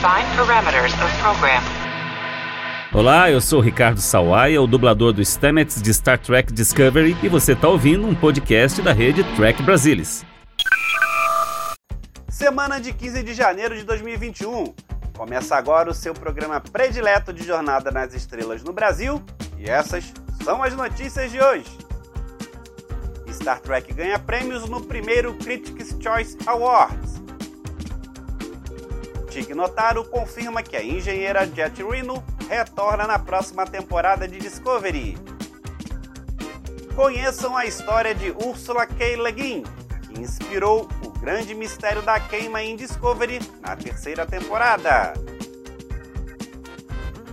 Define parameters of program. Olá, eu sou Ricardo Sawaia, o dublador do Stamets de Star Trek Discovery, e você está ouvindo um podcast da rede Trek Brasilis. Semana de 15 de janeiro de 2021. Começa agora o seu programa predileto de Jornada nas Estrelas no Brasil, e essas são as notícias de hoje. Star Trek ganha prêmios no primeiro Critics' Choice Awards. Tig Notaro confirma que a engenheira Jet Reno retorna na próxima temporada de Discovery. Conheçam a história de Ursula K. Le Guin, que inspirou o grande mistério da queima em Discovery na terceira temporada.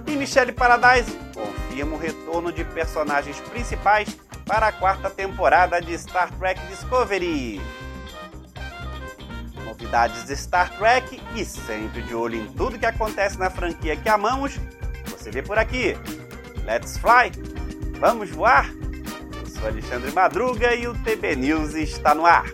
E Michelle Paradise confirma o retorno de personagens principais para a quarta temporada de Star Trek Discovery. Novidades de Star Trek e sempre de olho em tudo que acontece na franquia que amamos, você vê por aqui. Let's fly! Vamos voar? Eu sou Alexandre Madruga e o TB News está no ar.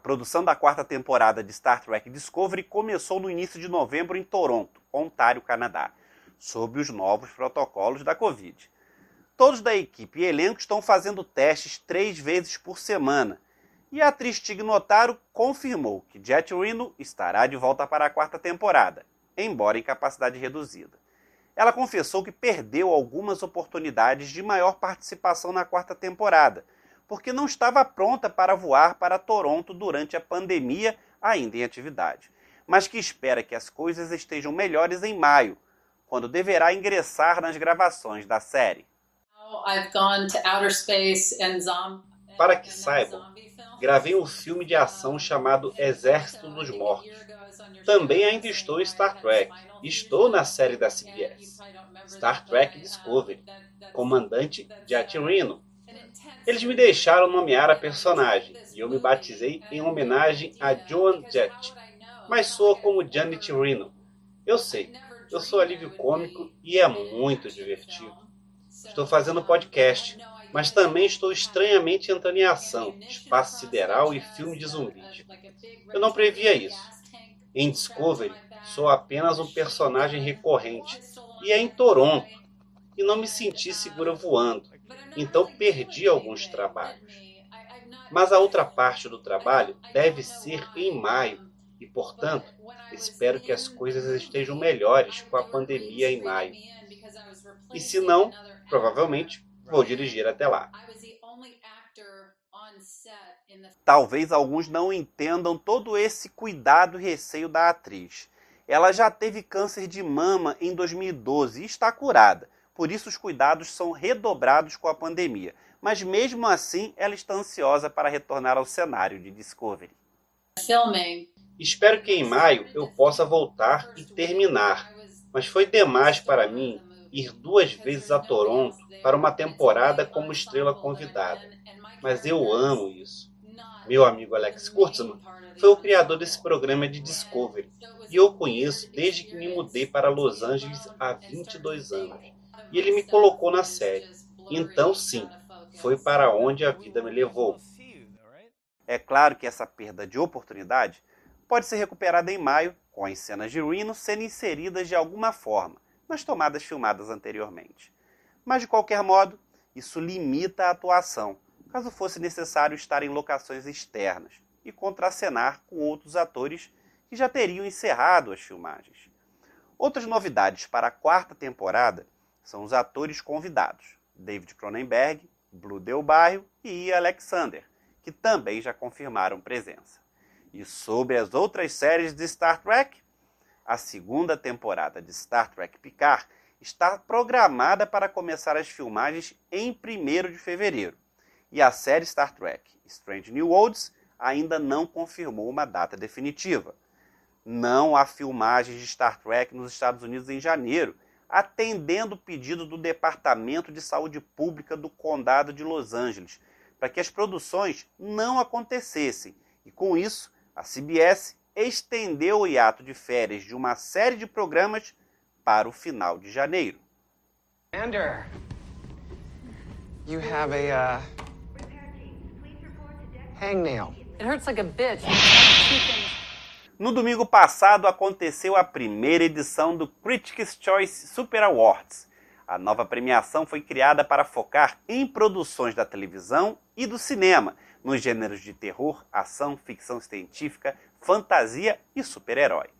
Produção da quarta temporada de Star Trek Discovery começou no início de novembro em Toronto, Ontário, Canadá, sob os novos protocolos da Covid. Todos da equipe e elenco estão fazendo testes três vezes por semana, e a atriz Tig Notaro confirmou que Jet Reno estará de volta para a quarta temporada, embora em capacidade reduzida. Ela confessou que perdeu algumas oportunidades de maior participação na quarta temporada, porque não estava pronta para voar para Toronto durante a pandemia ainda em atividade, mas que espera que as coisas estejam melhores em maio, quando deverá ingressar nas gravações da série. Para que saibam, gravei um filme de ação chamado Exército dos Mortos. Também ainda estou em Star Trek. Estou na série da CBS, Star Trek Discovery, comandante Jet Reno. Eles me deixaram nomear a personagem e eu me batizei em homenagem a Joan Jett, mas soa como Janet Reno. Eu sei, eu sou alívio cômico e é muito divertido. Estou fazendo podcast, mas também estou estranhamente entrando em ação, espaço sideral e filme de zumbis. Eu não previa isso. Em Discovery, sou apenas um personagem recorrente e é em Toronto, e não me senti segura voando, então perdi alguns trabalhos. Mas a outra parte do trabalho deve ser em maio, e portanto, espero que as coisas estejam melhores com a pandemia em maio. E se não, provavelmente vou dirigir até lá. Talvez alguns não entendam todo esse cuidado e receio da atriz. Ela já teve câncer de mama em 2012 e está curada. Por isso os cuidados são redobrados com a pandemia. Mas mesmo assim, ela está ansiosa para retornar ao cenário de Discovery. Espero que em maio eu possa voltar e terminar. Mas foi demais para mim ir duas vezes a Toronto para uma temporada como estrela convidada. Mas eu amo isso. Meu amigo Alex Kurtzman foi o criador desse programa de Discovery e eu o conheço desde que me mudei para Los Angeles há 22 anos. E ele me colocou na série. Então, sim, foi para onde a vida me levou. É claro que essa perda de oportunidade pode ser recuperada em maio, com as cenas de Reno sendo inseridas de alguma forma nas tomadas filmadas anteriormente. Mas, de qualquer modo, isso limita a atuação, caso fosse necessário estar em locações externas e contracenar com outros atores que já teriam encerrado as filmagens. Outras novidades para a quarta temporada são os atores convidados, David Cronenberg, Blue Del Barrio e Alexander, que também já confirmaram presença. E sobre as outras séries de Star Trek, a segunda temporada de Star Trek Picard está programada para começar as filmagens em 1 de fevereiro. E a série Star Trek Strange New Worlds ainda não confirmou uma data definitiva. Não há filmagens de Star Trek nos Estados Unidos em janeiro, atendendo o pedido do Departamento de Saúde Pública do Condado de Los Angeles, para que as produções não acontecessem. E com isso, a CBS estendeu o hiato de férias de uma série de programas para o final de janeiro. Commander, you have a uh, hangnail. It hurts like a bitch. No domingo passado aconteceu a primeira edição do Critics' Choice Super Awards. A nova premiação foi criada para focar em produções da televisão e do cinema, nos gêneros de terror, ação, ficção científica, fantasia e super-herói.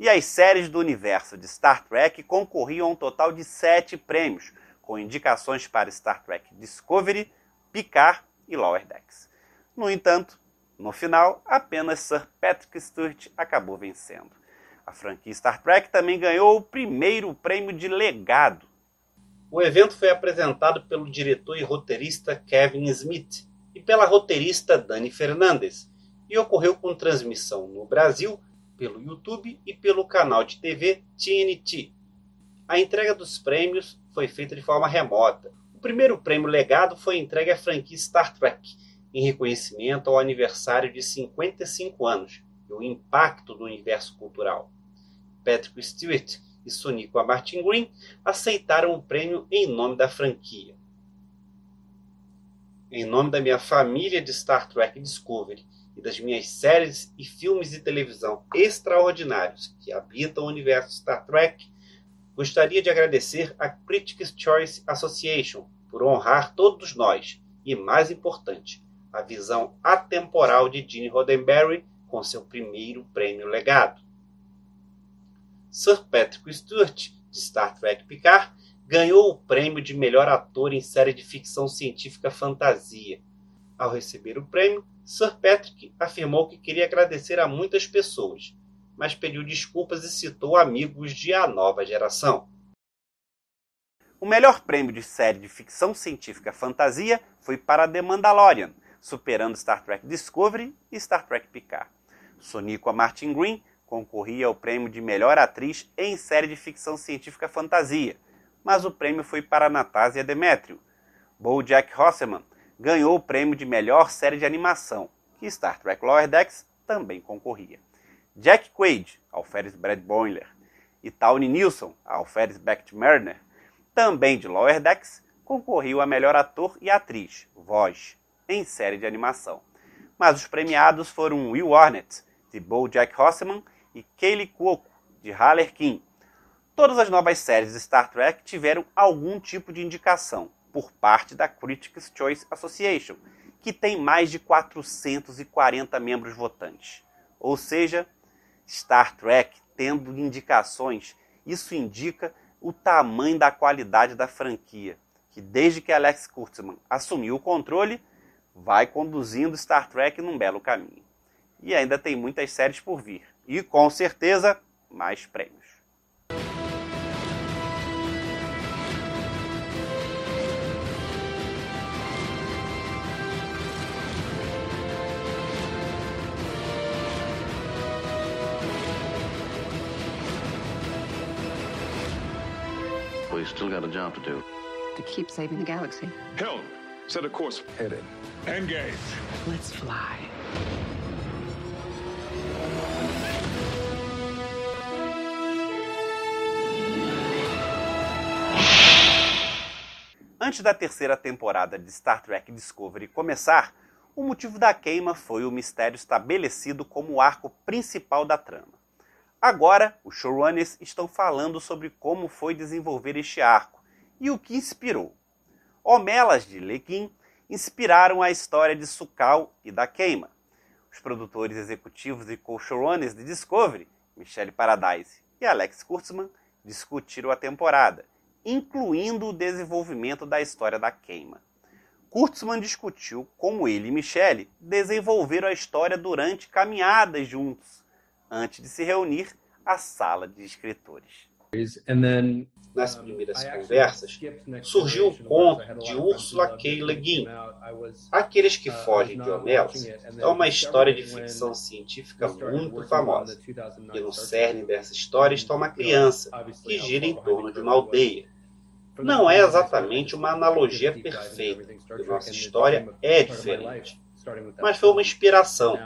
E as séries do universo de Star Trek concorriam a um total de sete prêmios, com indicações para Star Trek Discovery, Picard e Lower Decks. No entanto, no final, apenas Sir Patrick Stewart acabou vencendo. A franquia Star Trek também ganhou o primeiro prêmio de legado. O evento foi apresentado pelo diretor e roteirista Kevin Smith e pela roteirista Dani Fernandes e ocorreu com transmissão no Brasil pelo YouTube e pelo canal de TV TNT. A entrega dos prêmios foi feita de forma remota. O primeiro prêmio legado foi entregue à franquia Star Trek, em reconhecimento ao aniversário de 55 anos e o impacto do universo cultural. Patrick Stewart e Sonequa Martin Green aceitaram o prêmio em nome da franquia. Em nome da minha família de Star Trek Discovery e das minhas séries e filmes de televisão extraordinários que habitam o universo Star Trek, gostaria de agradecer à Critics' Choice Association por honrar todos nós e, mais importante, a visão atemporal de Gene Roddenberry com seu primeiro prêmio legado. Sir Patrick Stewart, de Star Trek Picard, ganhou o prêmio de melhor ator em série de ficção científica fantasia. Ao receber o prêmio, Sir Patrick afirmou que queria agradecer a muitas pessoas, mas pediu desculpas e citou amigos de A Nova Geração. O melhor prêmio de série de ficção científica fantasia foi para The Mandalorian, superando Star Trek Discovery e Star Trek Picard. Sonequa Martin Green concorria ao prêmio de melhor atriz em série de ficção científica fantasia, mas o prêmio foi para Natásia Demetrio. BoJack Horseman ganhou o prêmio de melhor série de animação, que Star Trek Lower Decks também concorria. Jack Quaid, Alferes Brad Boiler, e Tawny Nilsson, Alferes Becht Mariner, também de Lower Decks, concorriam a melhor ator e atriz, voz, em série de animação. Mas os premiados foram Will Arnett, de BoJack Horseman, e Kaylee Cuoco, de Harlequin. Todas as novas séries de Star Trek tiveram algum tipo de indicação por parte da Critics' Choice Association, que tem mais de 440 membros votantes. Ou seja, Star Trek tendo indicações, isso indica o tamanho da qualidade da franquia, que desde que Alex Kurtzman assumiu o controle, vai conduzindo Star Trek num belo caminho. E ainda tem muitas séries por vir. E com certeza, mais prêmios. We still got a job to do. To keep saving the galaxy. Hill, set a course. Headed. Engage. Let's fly. Antes da terceira temporada de Star Trek Discovery começar, o motivo da queima foi o mistério estabelecido como o arco principal da trama. Agora, os showrunners estão falando sobre como foi desenvolver este arco e o que inspirou. Homelas de Lequim inspiraram a história de Sukal e da queima. Os produtores executivos e co-showrunners de Discovery, Michelle Paradise e Alex Kurtzman, discutiram a temporada incluindo o desenvolvimento da história da queima. Kurtzman discutiu como ele e Michelle desenvolveram a história durante caminhadas juntos, antes de se reunir à sala de escritores. Nas primeiras conversas, surgiu o conto de Ursula K. Le Guin, Aqueles que Fogem de Homelos, é uma história de ficção científica muito famosa. E no cerne dessa história está uma criança que gira em torno de uma aldeia. Não é exatamente uma analogia perfeita, porque nossa história é diferente. mas foi uma inspiração.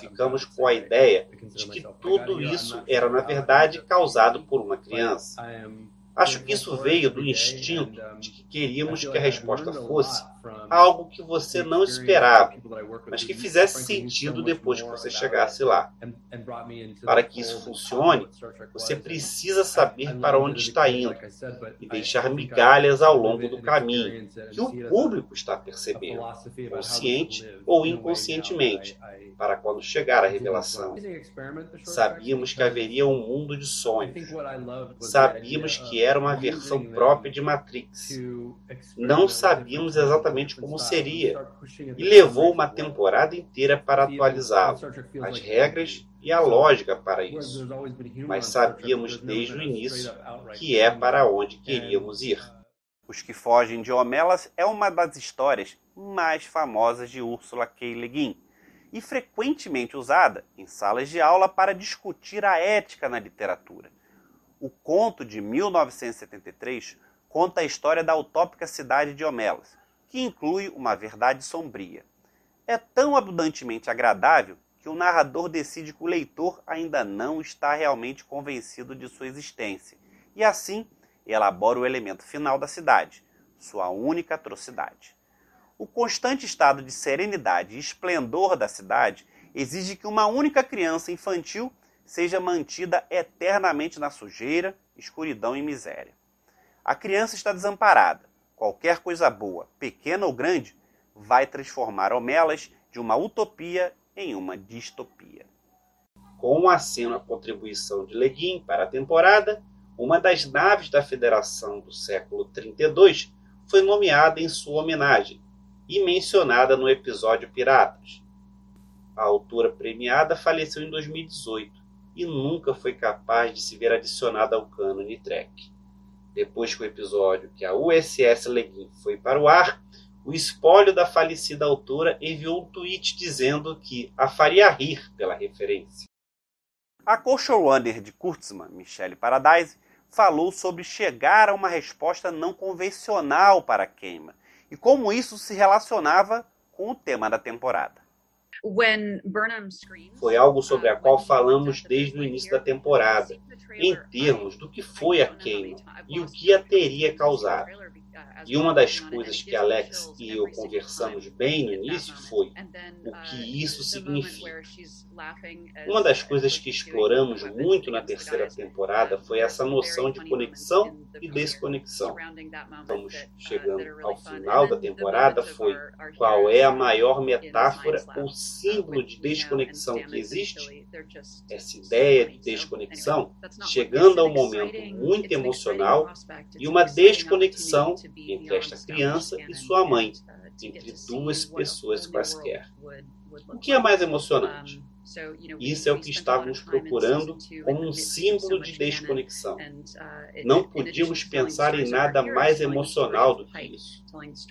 ficamos com a ideia de que tudo isso era, na verdade, causado por uma criança. Acho que isso veio do instinto de que queríamos que a resposta fosse algo que você não esperava, mas que fizesse sentido depois que você chegasse lá. Para que isso funcione, você precisa saber para onde está indo e deixar migalhas ao longo do caminho que o público está percebendo, consciente ou inconscientemente, para quando chegar a revelação. Sabíamos que haveria um mundo de sonhos. Sabíamos que era uma versão própria de Matrix. Não sabíamos exatamente como seria e levou uma temporada inteira para atualizá-lo, as regras e a lógica para isso. Mas sabíamos desde o início que é para onde queríamos ir. Os que fogem de Homelas é uma das histórias mais famosas de Ursula K. Le Guin e frequentemente usada em salas de aula para discutir a ética na literatura. O conto de 1973 conta a história da utópica cidade de Homelas, que inclui uma verdade sombria. É tão abundantemente agradável que o narrador decide que o leitor ainda não está realmente convencido de sua existência, e assim elabora o elemento final da cidade, sua única atrocidade. O constante estado de serenidade e esplendor da cidade exige que uma única criança infantil seja mantida eternamente na sujeira, escuridão e miséria. A criança está desamparada. Qualquer coisa boa, pequena ou grande, vai transformar Homelas de uma utopia em uma distopia. Com a aceno a contribuição de Leguin para a temporada, uma das naves da Federação do século 32 foi nomeada em sua homenagem e mencionada no episódio Piratas. A autora premiada faleceu em 2018 e nunca foi capaz de se ver adicionada ao cânone Trek. Depois que o episódio que a USS Leguin foi para o ar, o espólio da falecida autora enviou um tweet dizendo que a faria rir pela referência. A co-showrunner de Kurtzman, Michelle Paradise, falou sobre chegar a uma resposta não convencional para a queima e como isso se relacionava com o tema da temporada. Foi algo sobre a qual falamos desde o início da temporada, em termos do que foi a queima e o que a teria causado. E uma das coisas que Alex e eu conversamos bem no início foi o que isso significa. Uma das coisas que exploramos muito na terceira temporada foi essa noção de conexão e desconexão. Estamos chegando ao final da temporada, foi qual é a maior metáfora ou símbolo de desconexão que existe? Essa ideia de desconexão, chegando a um momento muito emocional e uma desconexão entre esta criança e sua mãe, entre duas pessoas quaisquer. O que é mais emocionante? Isso é o que estávamos procurando como um símbolo de desconexão. Não podíamos pensar em nada mais emocional do que isso.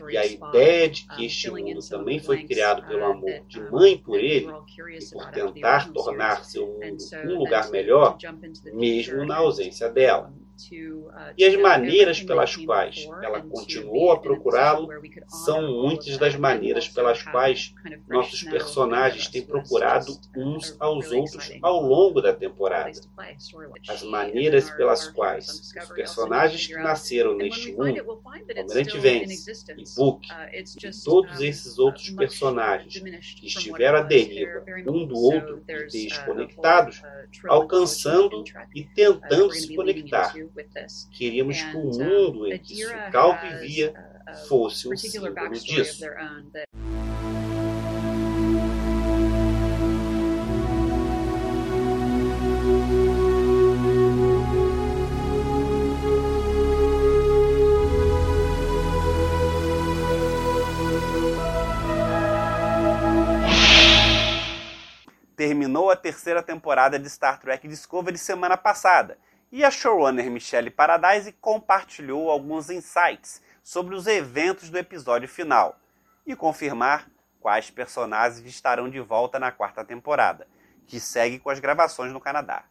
E a ideia de que este mundo também foi criado pelo amor de mãe por ele e por tentar tornar seu mundo um lugar melhor, mesmo na ausência dela. E as maneiras pelas quais ela continuou a procurá-lo são muitas das maneiras pelas quais nossos personagens têm procurado uns aos outros ao longo da temporada. As maneiras pelas quais os personagens que nasceram neste mundo, Almirante Vance e Book, e todos esses outros personagens que estiveram à deriva um do outro e desconectados, alcançando e tentando se conectar Queríamos que o mundo em que Sukal vivia fosse um símbolo disso. Terminou a terceira temporada de Star Trek Discovery semana passada e a showrunner Michelle Paradise compartilhou alguns insights sobre os eventos do episódio final e confirmar quais personagens estarão de volta na quarta temporada, que segue com as gravações no Canadá.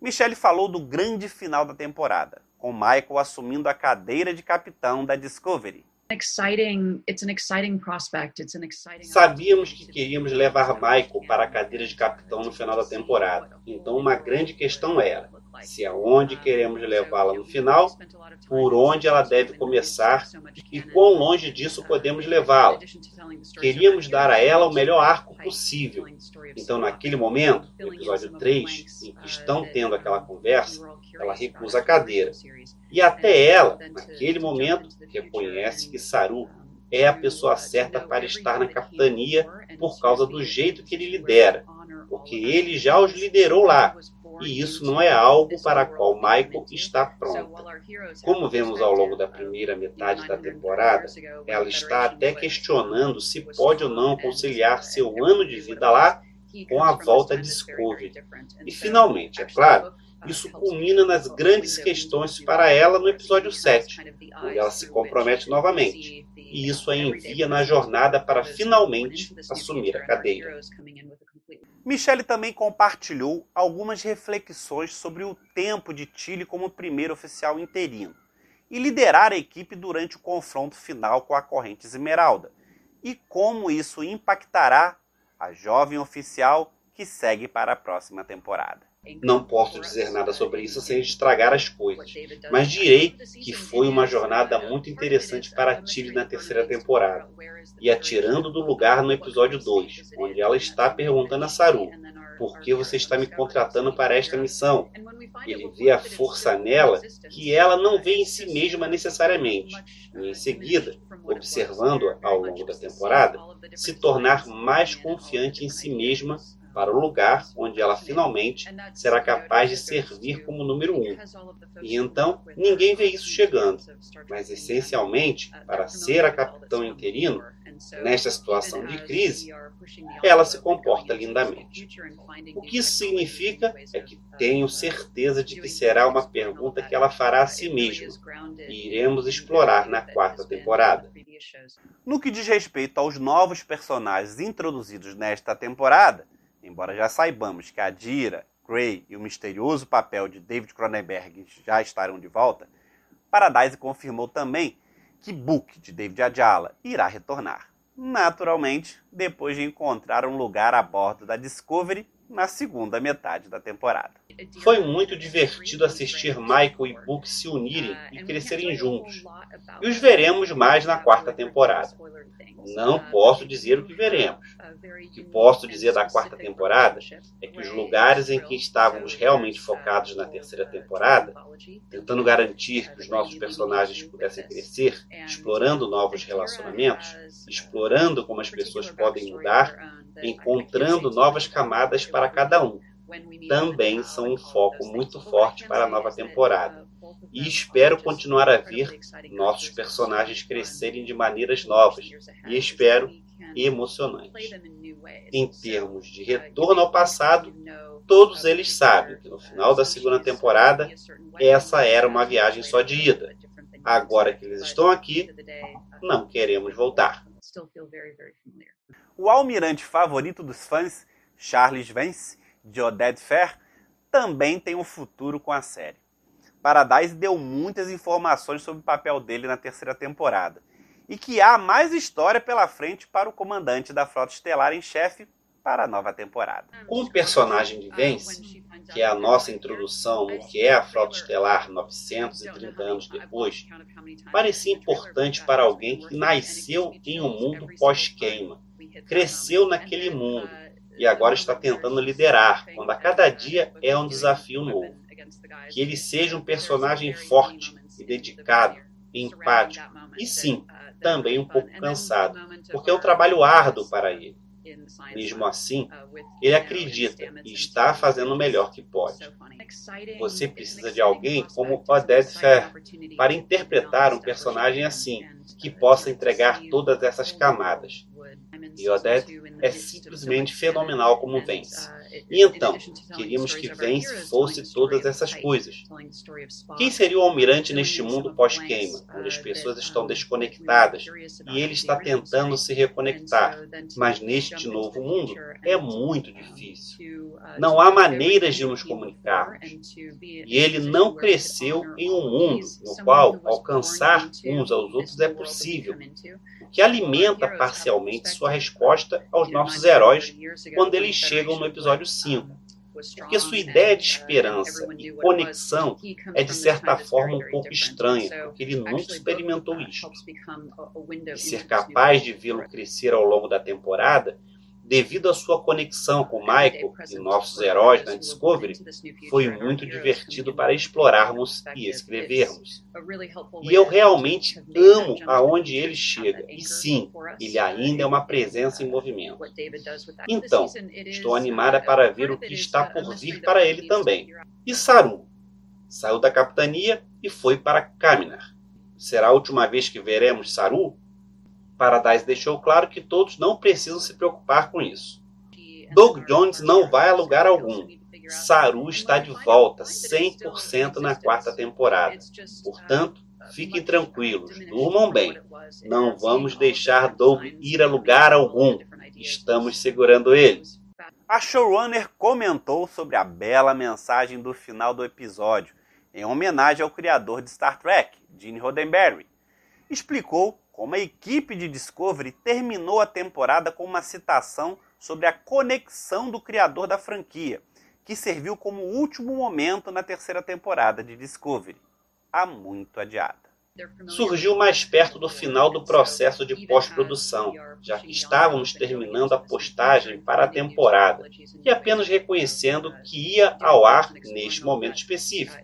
Michelle falou do grande final da temporada, com Michael assumindo a cadeira de capitão da Discovery. Sabíamos que queríamos levar Michael para a cadeira de capitão no final da temporada. Então, uma grande questão era se aonde queremos levá-la no final, por onde ela deve começar e quão longe disso podemos levá-la. Queríamos dar a ela o melhor arco possível. Então, naquele momento, no episódio 3, em que estão tendo aquela conversa, ela recusa a cadeira. E até ela, naquele momento, reconhece que Saru é a pessoa certa para estar na capitania por causa do jeito que ele lidera, porque ele já os liderou lá e isso não é algo para qual Michael está pronto. Como vemos ao longo da primeira metade da temporada, ela está até questionando se pode ou não conciliar seu ano de vida lá com a volta de Discovery. E finalmente, é claro, isso culmina nas grandes questões para ela no episódio 7, onde ela se compromete novamente. E isso a envia na jornada para finalmente assumir a cadeira. Michele também compartilhou algumas reflexões sobre o tempo de Tilly como primeiro oficial interino e liderar a equipe durante o confronto final com a Corrente Esmeralda e como isso impactará a jovem oficial que segue para a próxima temporada. Não posso dizer nada sobre isso sem estragar as coisas, mas direi que foi uma jornada muito interessante para Tilly na terceira temporada, e atirando do lugar no episódio 2, onde ela está perguntando a Saru, por que você está me contratando para esta missão? Ele vê a força nela que ela não vê em si mesma necessariamente. E em seguida, observando ao longo da temporada, se tornar mais confiante em si mesma para o lugar onde ela finalmente será capaz de servir como número um. E então ninguém vê isso chegando, mas essencialmente, para ser a capitão interino, nesta situação de crise, ela se comporta lindamente. O que isso significa é que tenho certeza de que será uma pergunta que ela fará a si mesma. e iremos explorar na quarta temporada. No que diz respeito aos novos personagens introduzidos nesta temporada, Embora já saibamos que a Dira, Gray e o misterioso papel de David Cronenberg já estarão de volta, Paradise confirmou também que Book, de David Ajala, irá retornar. Naturalmente, depois de encontrar um lugar a bordo da Discovery na segunda metade da temporada. Foi muito divertido assistir Michael e Book se unirem e crescerem juntos. E os veremos mais na quarta temporada. Não posso dizer o que veremos. O que posso dizer da quarta temporada é que os lugares em que estávamos realmente focados na terceira temporada, tentando garantir que os nossos personagens pudessem crescer, explorando novos relacionamentos, explorando como as pessoas podem mudar, encontrando novas camadas para cada um, também são um foco muito forte para a nova temporada. E espero continuar a ver nossos personagens crescerem de maneiras novas e espero emocionantes. Em termos de retorno ao passado, todos eles sabem que no final da segunda temporada essa era uma viagem só de ida. Agora que eles estão aqui, não queremos voltar. O almirante favorito dos fãs, Charles Vance, de Oded Fair, também tem um futuro com a série. Paradise deu muitas informações sobre o papel dele na terceira temporada e que há mais história pela frente para o comandante da Frota Estelar em chefe para a nova temporada. Com o personagem de Vance, que é a nossa introdução no que é a Frota Estelar 930 anos depois, parecia importante para alguém que nasceu em um mundo pós-queima, cresceu naquele mundo e agora está tentando liderar, quando a cada dia é um desafio novo. Que ele seja um personagem forte e dedicado, empático e sim, também um pouco cansado, porque é um trabalho árduo para ele. Mesmo assim, ele acredita e está fazendo o melhor que pode. Você precisa de alguém como Oded Fair para interpretar um personagem assim, que possa entregar todas essas camadas. E Oded é simplesmente fenomenal como Vence. E então, queríamos que Vance fosse todas essas coisas. Quem seria o almirante neste mundo pós-queima, onde as pessoas estão desconectadas e ele está tentando se reconectar? Mas neste novo mundo é muito difícil. Não há maneiras de nos comunicarmos. E ele não cresceu em um mundo no qual alcançar uns aos outros é possível, que alimenta parcialmente sua resposta aos nossos heróis quando eles chegam no episódio 5. Porque sua ideia de esperança e conexão é, de certa forma, um pouco estranha, porque ele nunca experimentou isso. E ser capaz de vê-lo crescer ao longo da temporada devido à sua conexão com Michael e nossos heróis na Discovery, foi muito divertido para explorarmos e escrevermos. E eu realmente amo aonde ele chega. E sim, ele ainda é uma presença em movimento. Então, estou animada para ver o que está por vir para ele também. E Saru? Saiu da capitania e foi para Kaminar. Será a última vez que veremos Saru? Paradise deixou claro que todos não precisam se preocupar com isso. Doug Jones não vai a lugar algum. Saru está de volta 100% na quarta temporada. Portanto, fiquem tranquilos, durmam bem. Não vamos deixar Doug ir a lugar algum. Estamos segurando ele. A showrunner comentou sobre a bela mensagem do final do episódio, em homenagem ao criador de Star Trek, Gene Roddenberry. Explicou como a equipe de Discovery terminou a temporada com uma citação sobre a conexão do criador da franquia, que serviu como último momento na terceira temporada de Discovery, há muito adiada surgiu mais perto do final do processo de pós-produção, já que estávamos terminando a postagem para a temporada e apenas reconhecendo que ia ao ar neste momento específico.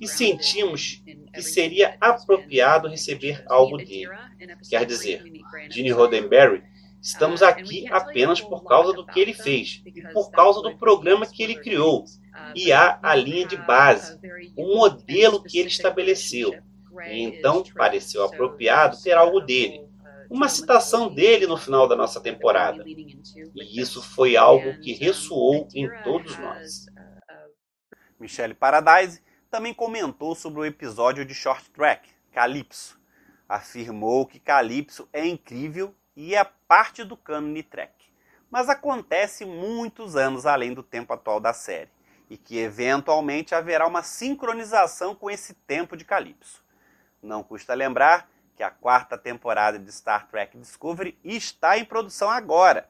E sentimos que seria apropriado receber algo dele. Quer dizer, Gene Roddenberry Estamos aqui apenas por causa do que ele fez e por causa do programa que ele criou. E há a linha de base, o modelo que ele estabeleceu. E então pareceu apropriado ter algo dele. Uma citação dele no final da nossa temporada. E isso foi algo que ressoou em todos nós. Michelle Paradise também comentou sobre o episódio de Short Track, Calypso. Afirmou que Calypso é incrível e é parte do cânone Trek, mas acontece muitos anos além do tempo atual da série, e que eventualmente haverá uma sincronização com esse tempo de Calypso. Não custa lembrar que a quarta temporada de Star Trek Discovery está em produção agora.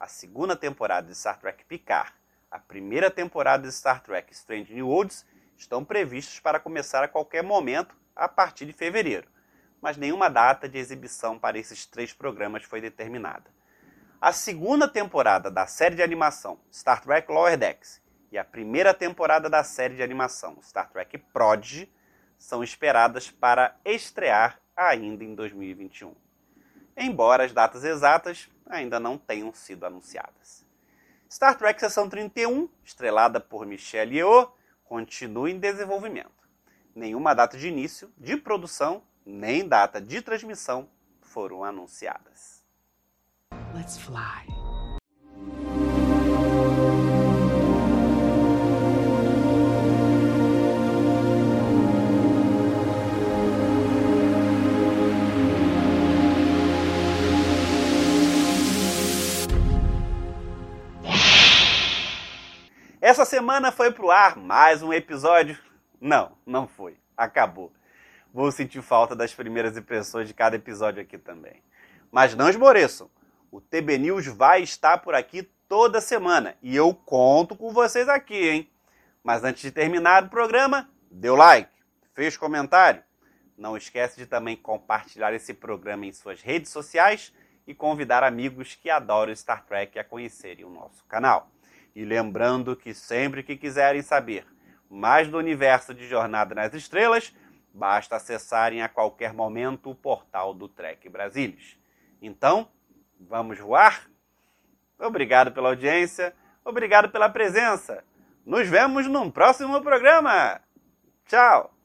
A segunda temporada de Star Trek Picard, a primeira temporada de Star Trek Strange New Worlds estão previstos para começar a qualquer momento a partir de fevereiro, mas nenhuma data de exibição para esses três programas foi determinada. A segunda temporada da série de animação Star Trek Lower Decks e a primeira temporada da série de animação Star Trek Prodigy são esperadas para estrear ainda em 2021, embora as datas exatas ainda não tenham sido anunciadas. Star Trek Seção 31, estrelada por Michelle Yeoh, continua em desenvolvimento. Nenhuma data de início, de produção, nem data de transmissão foram anunciadas. Let's fly. Essa semana foi pro ar mais um episódio. Não, não foi. Acabou. Vou sentir falta das primeiras impressões de cada episódio aqui também. Mas não esmoreçam. O TB News vai estar por aqui toda semana e eu conto com vocês aqui, hein? Mas antes de terminar o programa, o like, fez comentário. Não esquece de também compartilhar esse programa em suas redes sociais e convidar amigos que adoram Star Trek a conhecerem o nosso canal. E lembrando que sempre que quiserem saber mais do universo de Jornada nas Estrelas, basta acessarem a qualquer momento o portal do Trek Brasilis. Então, vamos voar? Obrigado pela audiência, obrigado pela presença. Nos vemos num próximo programa. Tchau!